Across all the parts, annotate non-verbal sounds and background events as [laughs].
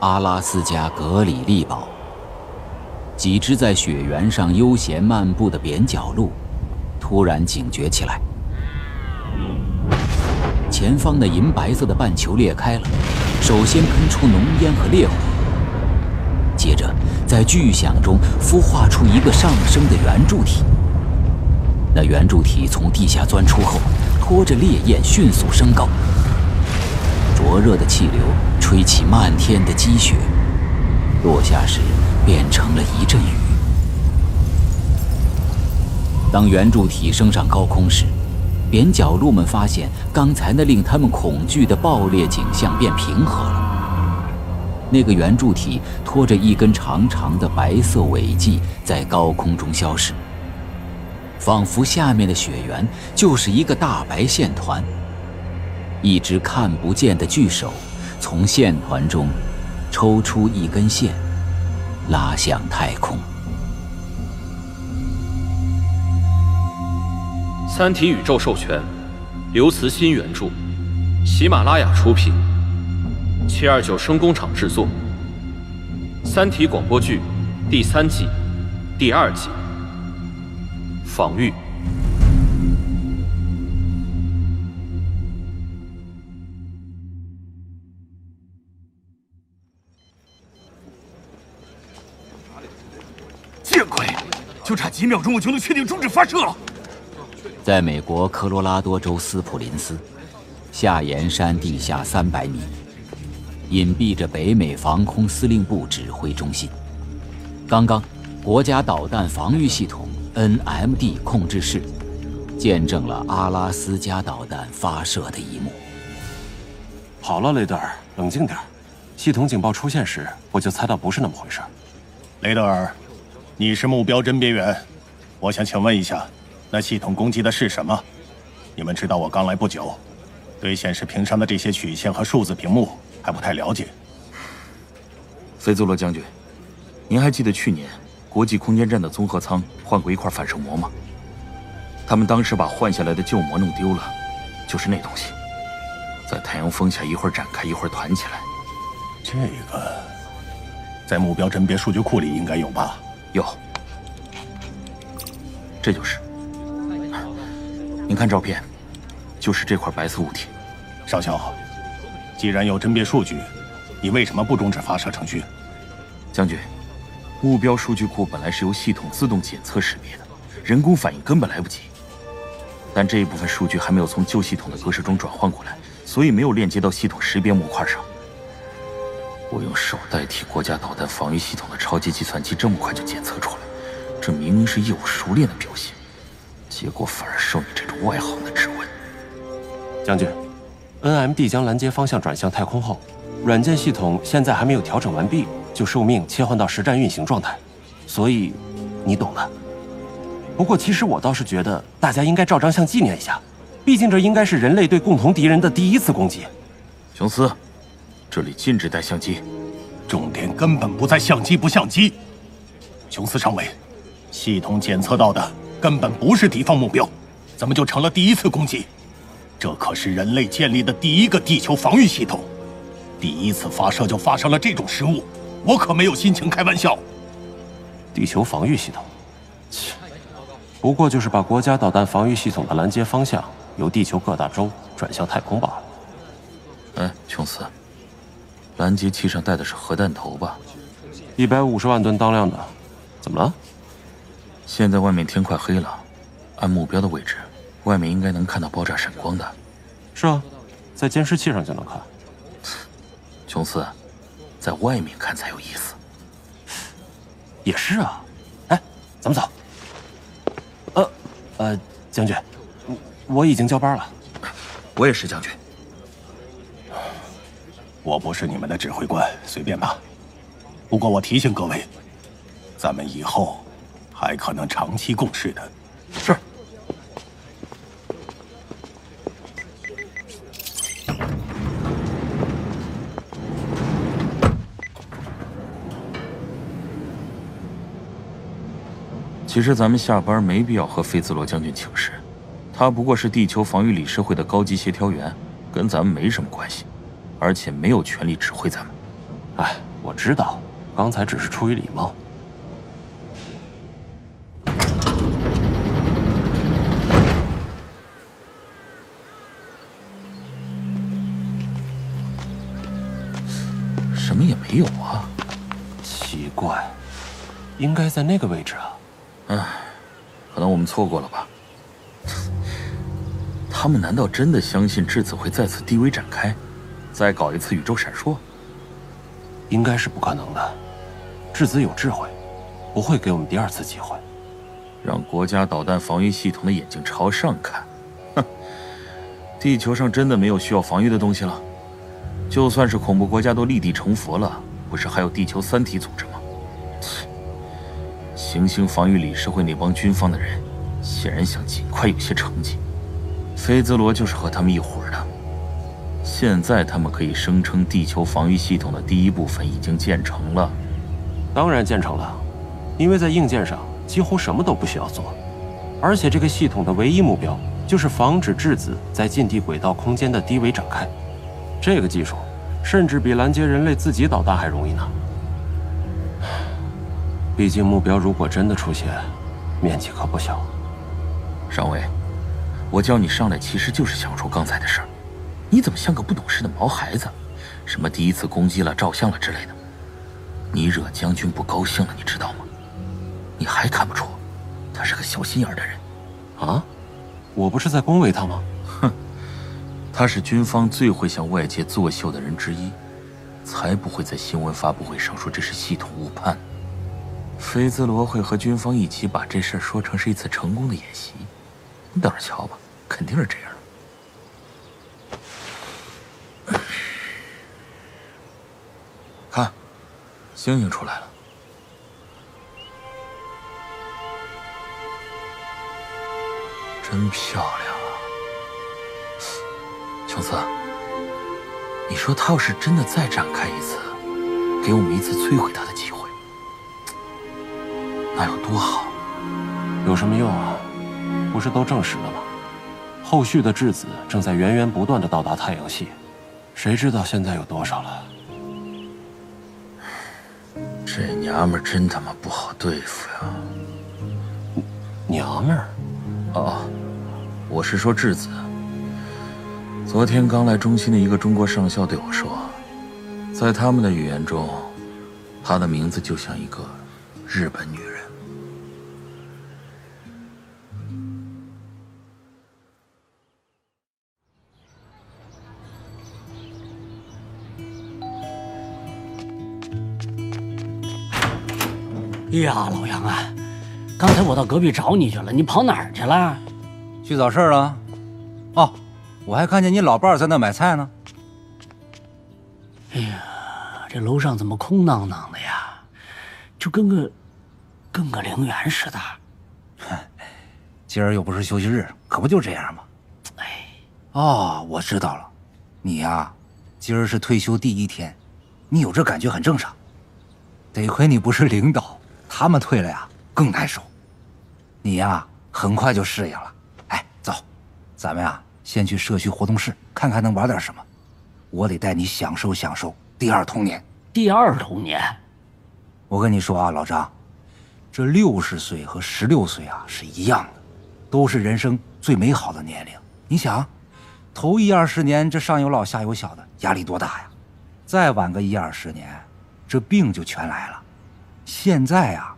阿拉斯加格里利堡。几只在雪原上悠闲漫步的扁角鹿，突然警觉起来。前方的银白色的半球裂开了，首先喷出浓烟和烈火，接着在巨响中孵化出一个上升的圆柱体。那圆柱体从地下钻出后，拖着烈焰迅速升高，灼热的气流吹起漫天的积雪，落下时变成了一阵雨。当圆柱体升上高空时，扁角鹿们发现，刚才那令他们恐惧的爆裂景象变平和了。那个圆柱体拖着一根长长的白色尾迹，在高空中消失，仿佛下面的雪原就是一个大白线团。一只看不见的巨手从线团中抽出一根线，拉向太空。《三体》宇宙授权，刘慈欣原著，喜马拉雅出品，七二九声工厂制作，《三体》广播剧第三季第二集。防御。见鬼！就差几秒钟，我就能确定终止发射了。在美国科罗拉多州斯普林斯，下岩山地下三百米，隐蔽着北美防空司令部指挥中心。刚刚，国家导弹防御系统 NMD 控制室见证了阿拉斯加导弹发射的一幕。好了，雷德尔，冷静点。系统警报出现时，我就猜到不是那么回事。雷德尔，你是目标甄别员，我想请问一下。那系统攻击的是什么？你们知道我刚来不久，对显示屏上的这些曲线和数字屏幕还不太了解。菲兹罗将军，您还记得去年国际空间站的综合舱换过一块反射膜吗？他们当时把换下来的旧膜弄丢了，就是那东西，在太阳风下一会儿展开，一会儿团起来。这个在目标甄别数据库里应该有吧？有，这就是。您看照片，就是这块白色物体。少校，既然有甄别数据，你为什么不终止发射程序？将军，目标数据库本来是由系统自动检测识别的，人工反应根本来不及。但这一部分数据还没有从旧系统的格式中转换过来，所以没有链接到系统识别模块上。我用手代替国家导弹防御系统的超级计算机，这么快就检测出来，这明明是业务熟练的表现。结果反而受你这种外行的质问。将军，NMD 将拦截方向转向太空后，软件系统现在还没有调整完毕，就受命切换到实战运行状态，所以你懂的。不过其实我倒是觉得大家应该照张相纪念一下，毕竟这应该是人类对共同敌人的第一次攻击。琼斯，这里禁止带相机，重点根本不在相机不相机。琼斯上尉，系统检测到的。根本不是敌方目标，怎么就成了第一次攻击？这可是人类建立的第一个地球防御系统，第一次发射就发生了这种失误，我可没有心情开玩笑。地球防御系统，切，不过就是把国家导弹防御系统的拦截方向由地球各大洲转向太空罢了。哎，琼斯，拦截器上带的是核弹头吧？一百五十万吨当量的，怎么了？现在外面天快黑了，按目标的位置，外面应该能看到爆炸闪光的。是啊，在监视器上就能看。琼斯，在外面看才有意思。也是啊，哎，咱们走。呃，呃，将军，我已经交班了。我也是将军。我不是你们的指挥官，随便吧。不过我提醒各位，咱们以后。还可能长期共事的。是。其实咱们下班没必要和费兹罗将军请示，他不过是地球防御理事会的高级协调员，跟咱们没什么关系，而且没有权利指挥咱们。哎。我知道，刚才只是出于礼貌。什么也没有啊，奇怪，应该在那个位置啊。哎，可能我们错过了吧。[laughs] 他们难道真的相信质子会再次低微展开，再搞一次宇宙闪烁？应该是不可能的。质子有智慧，不会给我们第二次机会。让国家导弹防御系统的眼睛朝上看，哼！地球上真的没有需要防御的东西了。就算是恐怖国家都立地成佛了，不是还有地球三体组织吗？行星防御理事会那帮军方的人，显然想尽快有些成绩。菲兹罗就是和他们一伙的。现在他们可以声称地球防御系统的第一部分已经建成了。当然建成了，因为在硬件上几乎什么都不需要做，而且这个系统的唯一目标就是防止质子在近地轨道空间的低维展开。这个技术，甚至比拦截人类自己导弹还容易呢。毕竟目标如果真的出现，面积可不小。上尉，我叫你上来其实就是想说刚才的事儿，你怎么像个不懂事的毛孩子？什么第一次攻击了、照相了之类的，你惹将军不高兴了，你知道吗？你还看不出，他是个小心眼的人？啊，我不是在恭维他吗？哼他是军方最会向外界作秀的人之一，才不会在新闻发布会上说这是系统误判。菲兹罗会和军方一起把这事儿说成是一次成功的演习，你等着瞧吧，肯定是这样的。看，星星出来了，真漂亮啊。琼斯，你说他要是真的再展开一次，给我们一次摧毁他的机会，那有多好？有什么用啊？不是都证实了吗？后续的质子正在源源不断的到达太阳系，谁知道现在有多少了？娘们真他妈不好对付呀！娘们儿？哦，我是说质子。昨天刚来中心的一个中国上校对我说，在他们的语言中，她的名字就像一个日本女人。呀，老杨啊，刚才我到隔壁找你去了，你跑哪儿去了？去找事儿了。哦。我还看见你老伴儿在那买菜呢。哎呀，这楼上怎么空荡荡的呀？就跟个跟个陵园似的。哼，[laughs] 今儿又不是休息日，可不就这样吗？哎，哦，我知道了，你呀，今儿是退休第一天，你有这感觉很正常。得亏你不是领导，他们退了呀更难受。你呀，很快就适应了。哎，走，咱们呀。先去社区活动室看看能玩点什么，我得带你享受享受第二童年。第二童年，我跟你说啊，老张，这六十岁和十六岁啊是一样的，都是人生最美好的年龄。你想，头一二十年这上有老下有小的，压力多大呀？再晚个一二十年，这病就全来了。现在啊，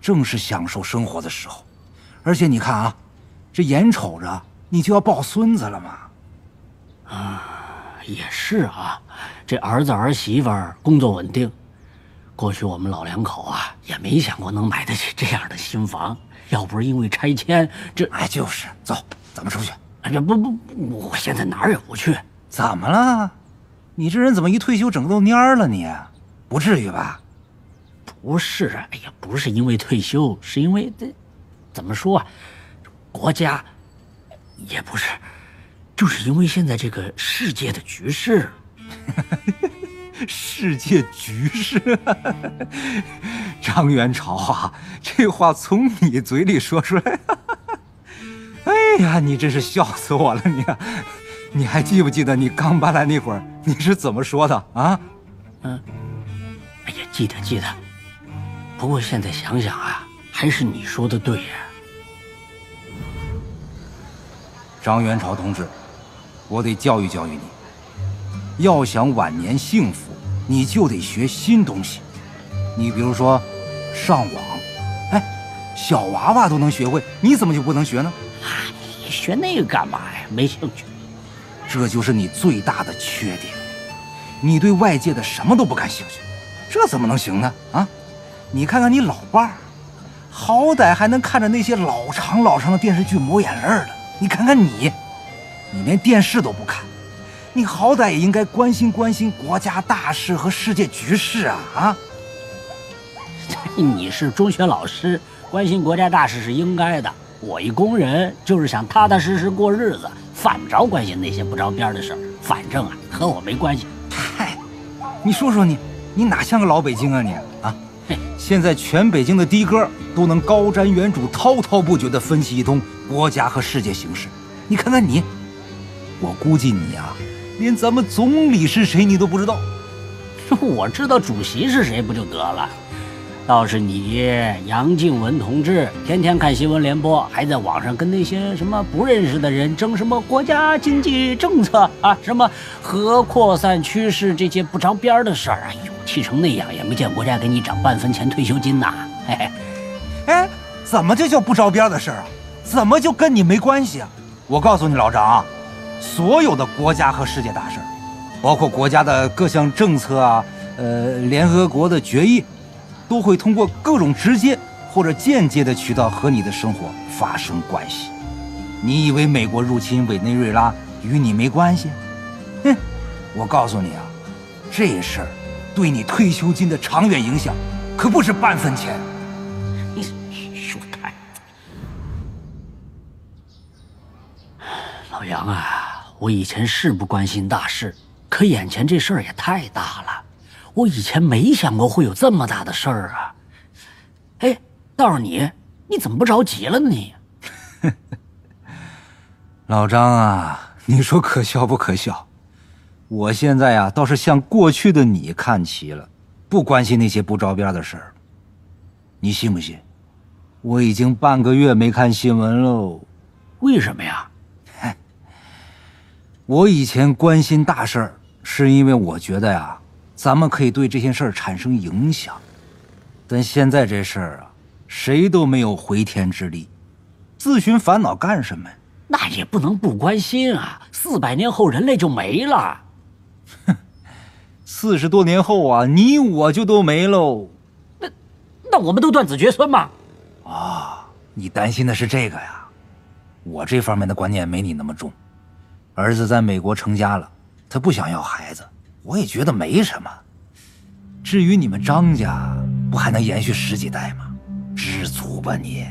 正是享受生活的时候，而且你看啊，这眼瞅着。你就要抱孙子了嘛？啊，也是啊，这儿子儿媳妇工作稳定，过去我们老两口啊也没想过能买得起这样的新房，要不是因为拆迁，这哎就是，走，咱们出去。哎呀，不不，我现在哪儿也不去。怎么了？你这人怎么一退休整个都蔫了你？不至于吧？不是，哎呀，不是因为退休，是因为这，怎么说啊，国家。也不是，就是因为现在这个世界的局势，[laughs] 世界局势，张元朝啊，这话从你嘴里说出来，哎呀，你真是笑死我了！你，你还记不记得你刚搬来那会儿，你是怎么说的啊？嗯，哎呀，记得记得。不过现在想想啊，还是你说的对呀，张元朝同志，我得教育教育你。要想晚年幸福，你就得学新东西。你比如说，上网，哎，小娃娃都能学会，你怎么就不能学呢？哎，学那个干嘛呀？没兴趣。这就是你最大的缺点，你对外界的什么都不感兴趣，这怎么能行呢？啊，你看看你老伴儿，好歹还能看着那些老长老长的电视剧抹眼泪了。你看看你，你连电视都不看，你好歹也应该关心关心国家大事和世界局势啊！啊，[laughs] 你是中学老师，关心国家大事是应该的。我一工人就是想踏踏实实过日子。犯不着关心那些不着边的事儿，反正啊和我没关系。嗨，你说说你，你哪像个老北京啊你啊？现在全北京的的哥都能高瞻远瞩、滔滔不绝地分析一通国家和世界形势。你看看你，我估计你啊，连咱们总理是谁你都不知道。[laughs] 我知道主席是谁不就得了？倒是你杨静文同志，天天看新闻联播，还在网上跟那些什么不认识的人争什么国家经济政策啊，什么核扩散趋势这些不着边的事儿。哎呦，气成那样，也没见国家给你涨半分钱退休金呐！嘿嘿，哎，怎么就叫不着边的事儿啊？怎么就跟你没关系啊？我告诉你老张啊，所有的国家和世界大事，包括国家的各项政策啊，呃，联合国的决议。都会通过各种直接或者间接的渠道和你的生活发生关系。你以为美国入侵委内瑞拉与你没关系？哼！我告诉你啊，这事儿对你退休金的长远影响可不是半分钱。你说太 [sighs]…… 老杨啊，我以前是不关心大事，可眼前这事儿也太大了。我以前没想过会有这么大的事儿啊！哎，倒是你，你怎么不着急了呢？你，[laughs] 老张啊，你说可笑不可笑？我现在呀，倒是向过去的你看齐了，不关心那些不着边的事儿。你信不信？我已经半个月没看新闻喽。为什么呀？嗨，[laughs] 我以前关心大事儿，是因为我觉得呀。咱们可以对这些事儿产生影响，但现在这事儿啊，谁都没有回天之力，自寻烦恼干什么呀？那也不能不关心啊！四百年后人类就没了。哼，四十多年后啊，你我就都没喽。那那我们都断子绝孙吗？啊，你担心的是这个呀？我这方面的观念没你那么重。儿子在美国成家了，他不想要孩子。我也觉得没什么。至于你们张家，不还能延续十几代吗？知足吧你。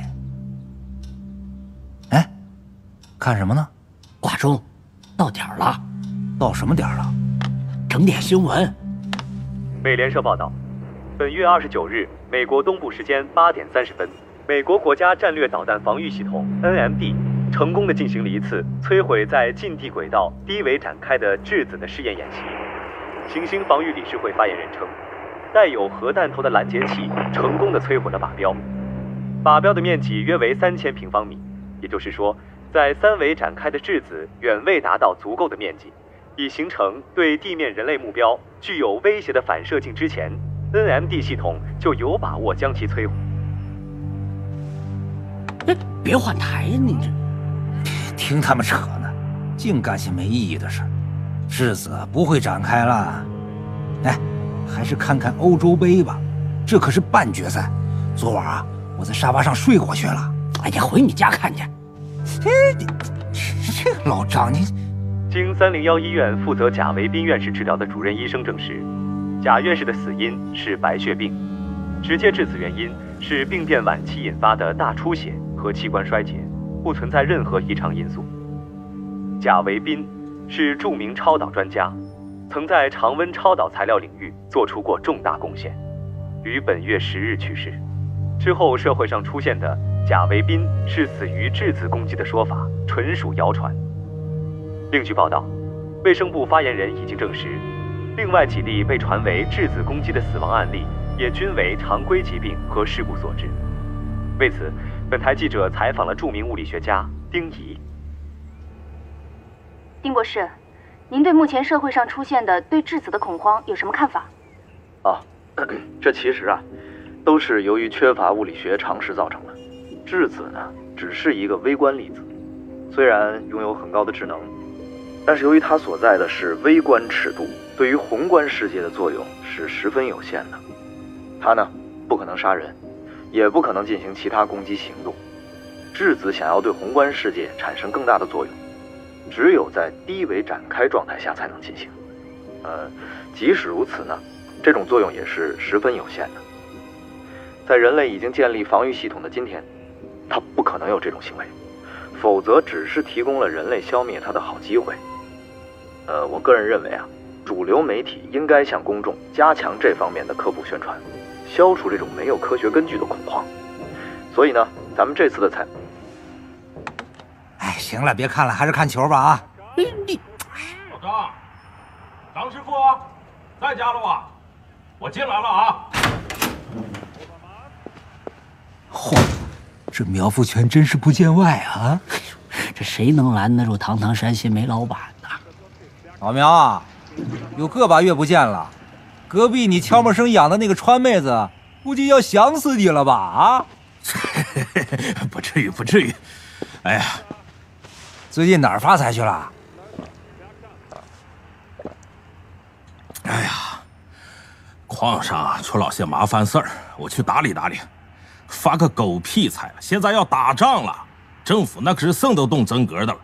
哎，看什么呢？挂钟，到点儿了。到什么点儿了？整点新闻。美联社报道，本月二十九日，美国东部时间八点三十分，美国国家战略导弹防御系统 NMD 成功的进行了一次摧毁在近地轨道低维展开的质子的试验演习。行星防御理事会发言人称，带有核弹头的拦截器成功的摧毁了靶标，靶标的面积约为三千平方米，也就是说，在三维展开的质子远未达到足够的面积，以形成对地面人类目标具有威胁的反射镜之前，NMD 系统就有把握将其摧毁。哎，别换台呀，你这，听他们扯呢，净干些没意义的事儿。质子不会展开了，哎，还是看看欧洲杯吧，这可是半决赛。昨晚啊，我在沙发上睡过去了。哎呀，回你家看去。哎，你这老张，你经三零幺医院负责贾维斌院士治疗的主任医生证实，贾院士的死因是白血病，直接致死原因是病变晚期引发的大出血和器官衰竭，不存在任何异常因素。贾维斌。是著名超导专家，曾在常温超导材料领域做出过重大贡献，于本月十日去世。之后社会上出现的贾维斌是死于质子攻击的说法，纯属谣传。另据报道，卫生部发言人已经证实，另外几例被传为质子攻击的死亡案例，也均为常规疾病和事故所致。为此，本台记者采访了著名物理学家丁仪。丁博士，您对目前社会上出现的对质子的恐慌有什么看法？啊，[clears throat] 这其实啊，都是由于缺乏物理学常识造成的。质子呢，只是一个微观粒子，虽然拥有很高的智能，但是由于它所在的是微观尺度，对于宏观世界的作用是十分有限的。它呢，不可能杀人，也不可能进行其他攻击行动。质子想要对宏观世界产生更大的作用，只有在低维展开状态下才能进行。呃，即使如此呢，这种作用也是十分有限的。在人类已经建立防御系统的今天，它不可能有这种行为，否则只是提供了人类消灭它的好机会。呃，我个人认为啊，主流媒体应该向公众加强这方面的科普宣传，消除这种没有科学根据的恐慌。所以呢，咱们这次的采……哎，行了，别看了，还是看球吧啊！你，老张，张师傅，在家了吧？我进来了啊！嚯，这苗富全真是不见外啊！这谁能拦得住堂堂山西煤老板呢？老苗啊，有个把月不见了，隔壁你悄没声养的那个川妹子，估计要想死你了吧？啊？[laughs] 不至于，不至于。哎呀，最近哪儿发财去了？哎呀。矿上出老些麻烦事儿，我去打理打理。发个狗屁财了！现在要打仗了，政府那可是动都动真格的了。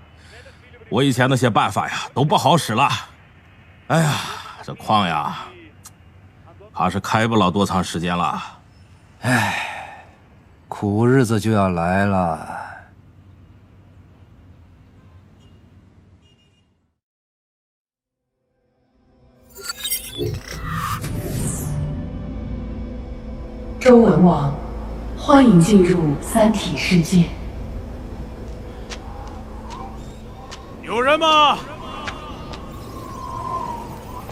我以前那些办法呀，都不好使了。哎呀，这矿呀，怕是开不了多长时间了。哎，苦日子就要来了。周文王，欢迎进入《三体》世界。有人吗？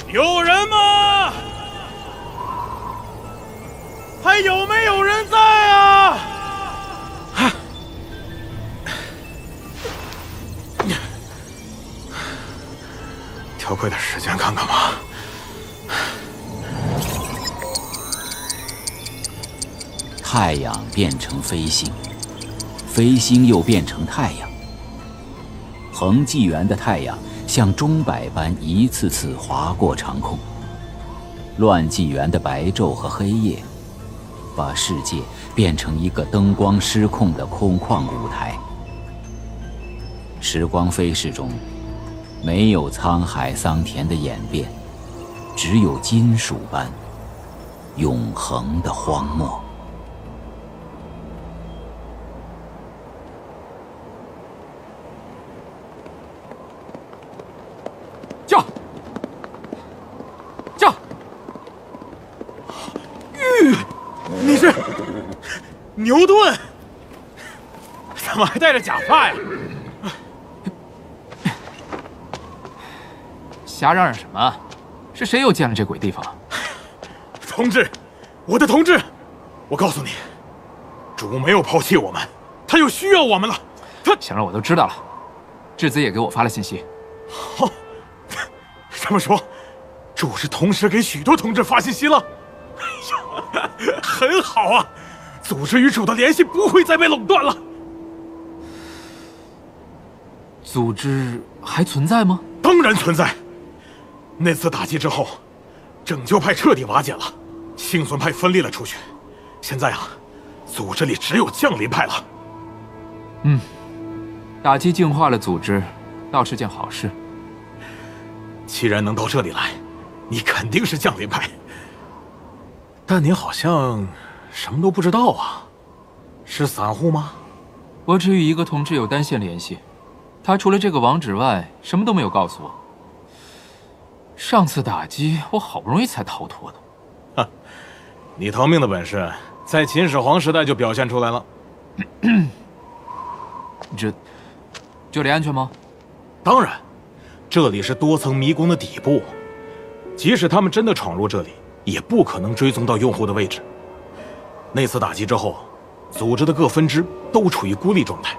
有人吗？还有没有人在啊？调快点时间看看吧。太阳变成飞星，飞星又变成太阳。恒纪元的太阳像钟摆般一次次划过长空，乱纪元的白昼和黑夜，把世界变成一个灯光失控的空旷舞台。时光飞逝中，没有沧海桑田的演变，只有金属般永恒的荒漠。牛顿，怎么还戴着假发呀？瞎嚷嚷什么？是谁又建了这鬼地方？[laughs] 同志，我的同志，我告诉你，主没有抛弃我们，他又需要我们了。他行了，我都知道了。质子也给我发了信息。好，[laughs] 这么说，主是同时给许多同志发信息了。哎呀，很好啊。组织与主的联系不会再被垄断了。组织还存在吗？当然存在。那次打击之后，拯救派彻底瓦解了，幸存派分裂了出去。现在啊，组织里只有降临派了。嗯，打击净化了组织，倒是件好事。既然能到这里来，你肯定是降临派。但你好像……什么都不知道啊？是散户吗？我只与一个同志有单线联系，他除了这个网址外，什么都没有告诉我。上次打击，我好不容易才逃脱的。哈，你逃命的本事，在秦始皇时代就表现出来了。[clears throat] 这，这里安全吗？当然，这里是多层迷宫的底部，即使他们真的闯入这里，也不可能追踪到用户的位置。那次打击之后，组织的各分支都处于孤立状态。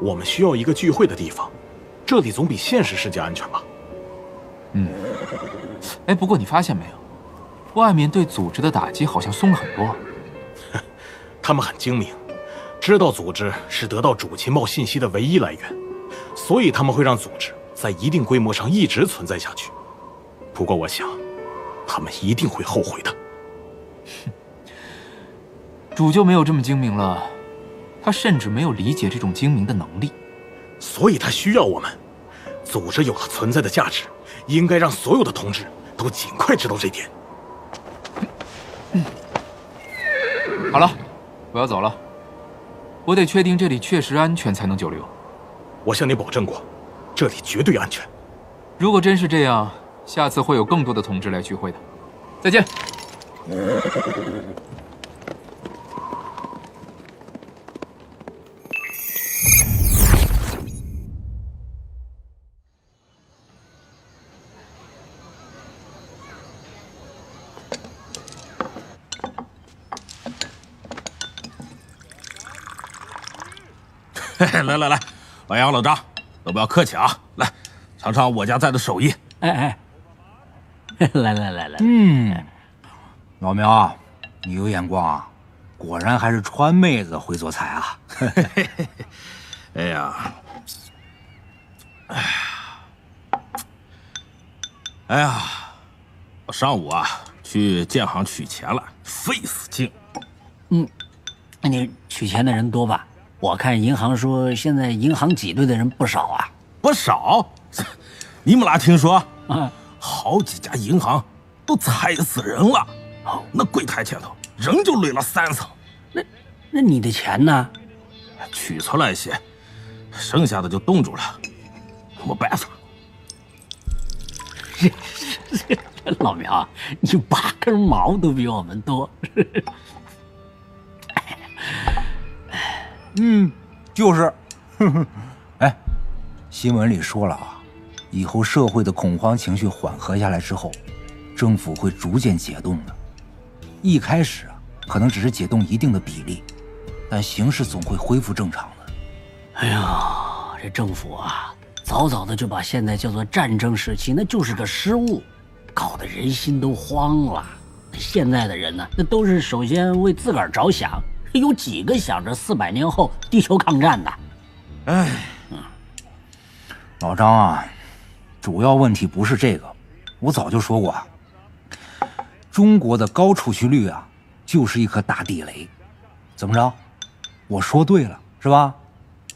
我们需要一个聚会的地方，这里总比现实世界安全吧？嗯。哎，不过你发现没有，外面对组织的打击好像松了很多。[laughs] 他们很精明，知道组织是得到主情报信息的唯一来源，所以他们会让组织在一定规模上一直存在下去。不过，我想，他们一定会后悔的。哼，[laughs] 主就没有这么精明了，他甚至没有理解这种精明的能力，所以他需要我们。组织有了存在的价值，应该让所有的同志都尽快知道这点。嗯，好了。我要走了，我得确定这里确实安全才能久留。我向你保证过，这里绝对安全。如果真是这样，下次会有更多的同志来聚会的。再见。来 [laughs] 来来，老杨老张，都不要客气啊！来，尝尝我家在的手艺。哎哎，来来来来，嗯，老苗啊，你有眼光啊，果然还是川妹子会做菜啊！[laughs] 哎呀，哎呀，哎呀，我上午啊去建行取钱了，费死劲。嗯，那你取钱的人多吧？我看银行说，现在银行挤兑的人不少啊，不少。你们俩听说？啊，好几家银行都踩死人了。哦，那柜台前头人就垒了三层。那那你的钱呢？取出来一些，剩下的就冻住了，没办法。[laughs] 老苗，你八根毛都比我们多。嗯，就是，哼哼，哎，新闻里说了啊，以后社会的恐慌情绪缓和下来之后，政府会逐渐解冻的。一开始啊，可能只是解冻一定的比例，但形势总会恢复正常的。哎呀，这政府啊，早早的就把现在叫做战争时期，那就是个失误，搞得人心都慌了。现在的人呢，那都是首先为自个儿着想。有几个想着四百年后地球抗战的？哎，老张啊，主要问题不是这个，我早就说过，中国的高储蓄率啊，就是一颗大地雷。怎么着？我说对了是吧？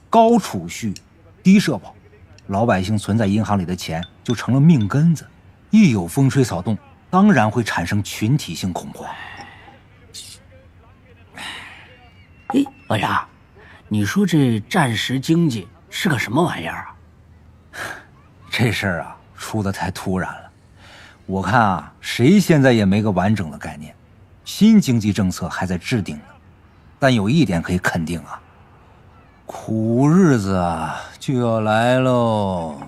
高储蓄，低社保，老百姓存在银行里的钱就成了命根子，一有风吹草动，当然会产生群体性恐慌。哎，老杨，你说这战时经济是个什么玩意儿啊？[sighs] 这事儿啊，出的太突然了。我看啊，谁现在也没个完整的概念。新经济政策还在制定呢。但有一点可以肯定啊，苦日子啊就要来喽。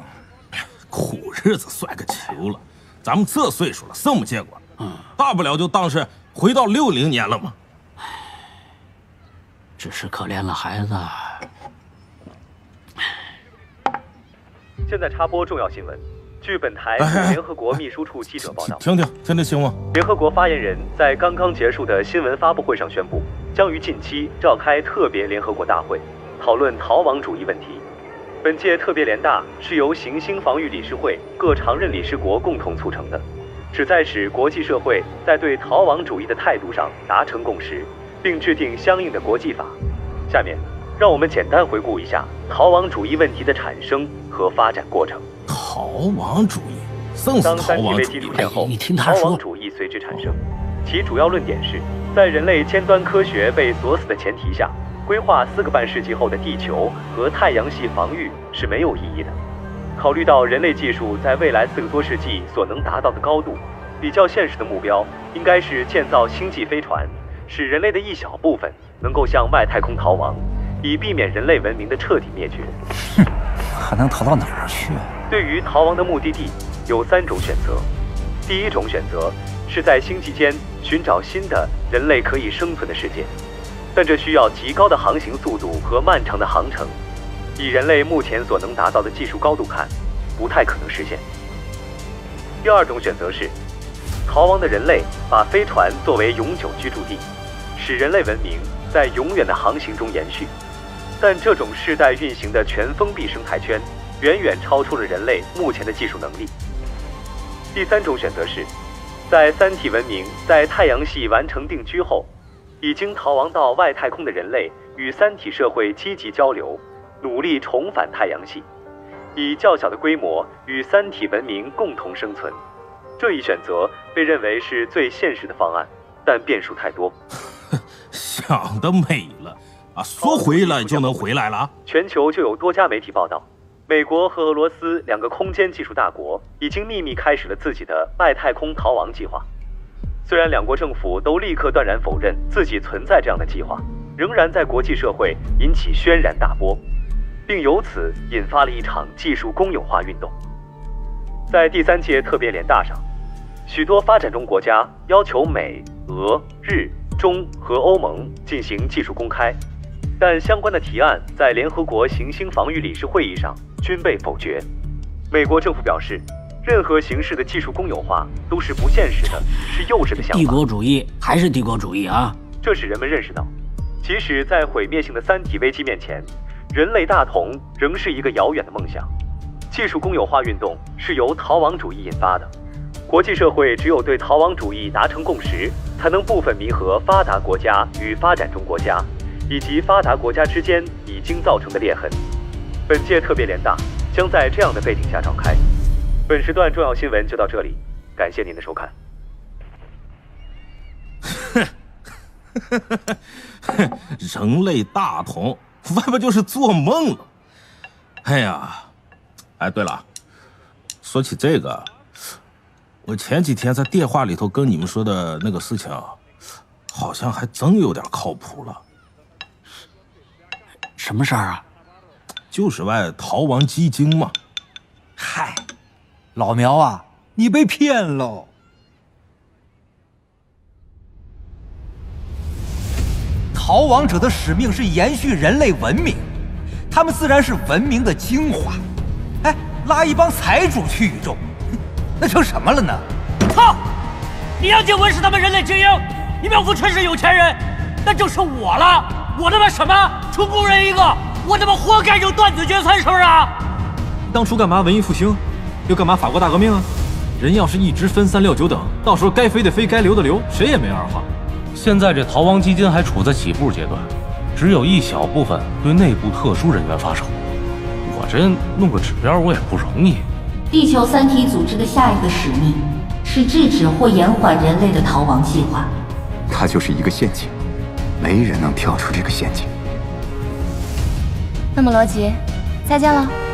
苦日子算个球了，咱们这岁数了，什么见过？嗯，大不了就当是回到六零年了嘛。只是可怜了孩子。现在插播重要新闻。据本台联合国秘书处记者报道，听听听听新闻。联合国发言人在刚刚结束的新闻发布会上宣布，将于近期召开特别联合国大会，讨论逃亡主义问题。本届特别联大是由行星防御理事会各常任理事国共同促成的，旨在使国际社会在对逃亡主义的态度上达成共识。并制定相应的国际法。下面，让我们简单回顾一下逃亡主义问题的产生和发展过程。逃亡主义，当三体被击落后，逃亡主义随之产生。其主要论点是，在人类尖端科学被锁死的前提下，规划四个半世纪后的地球和太阳系防御是没有意义的。考虑到人类技术在未来四个多世纪所能达到的高度，比较现实的目标应该是建造星际飞船。使人类的一小部分能够向外太空逃亡，以避免人类文明的彻底灭绝。哼，还能逃到哪儿去？对于逃亡的目的地，有三种选择：第一种选择是在星际间寻找新的人类可以生存的世界，但这需要极高的航行速度和漫长的航程，以人类目前所能达到的技术高度看，不太可能实现。第二种选择是，逃亡的人类把飞船作为永久居住地，使人类文明在永远的航行中延续。但这种世代运行的全封闭生态圈，远远超出了人类目前的技术能力。第三种选择是，在三体文明在太阳系完成定居后，已经逃亡到外太空的人类与三体社会积极交流，努力重返太阳系。以较小的规模与三体文明共同生存，这一选择被认为是最现实的方案，但变数太多。想得美了啊！说回来就能回来了？全球就有多家媒体报道，美国和俄罗斯两个空间技术大国已经秘密开始了自己的外太空逃亡计划。虽然两国政府都立刻断然否认自己存在这样的计划，仍然在国际社会引起轩然大波。并由此引发了一场技术公有化运动。在第三届特别联大上，许多发展中国家要求美、俄、日、中和欧盟进行技术公开，但相关的提案在联合国行星防御理事会议上均被否决。美国政府表示，任何形式的技术公有化都是不现实的，是幼稚的想法。帝国主义还是帝国主义啊！这使人们认识到，即使在毁灭性的三体危机面前，人类大同仍是一个遥远的梦想。技术公有化运动是由逃亡主义引发的，国际社会只有对逃亡主义达成共识，才能部分弥合发达国家与发展中国家，以及发达国家之间已经造成的裂痕。本届特别联大将在这样的背景下召开。本时段重要新闻就到这里，感谢您的收看。哼，[laughs] 人类大同。外边就是做梦了。哎呀，哎，对了，说起这个，我前几天在电话里头跟你们说的那个事情，好像还真有点靠谱了。什么事儿啊？就是外逃亡基金嘛。嗨，老苗啊，你被骗喽！逃亡者的使命是延续人类文明，他们自然是文明的精华。哎，拉一帮财主去宇宙，那成什么了呢？操！你杨静文是他们人类精英，你苗福春是有钱人，那就是我了。我他妈什么穷工人一个，我他妈活该就断子绝孙，是不是啊？当初干嘛文艺复兴，又干嘛法国大革命啊？人要是一直分三六九等，到时候该飞的飞，该留的留，谁也没二话。现在这逃亡基金还处在起步阶段，只有一小部分对内部特殊人员发售。我这弄个指标，我也不容易。地球三体组织的下一个使命是制止或延缓人类的逃亡计划。它就是一个陷阱，没人能跳出这个陷阱。那么罗辑，再见了。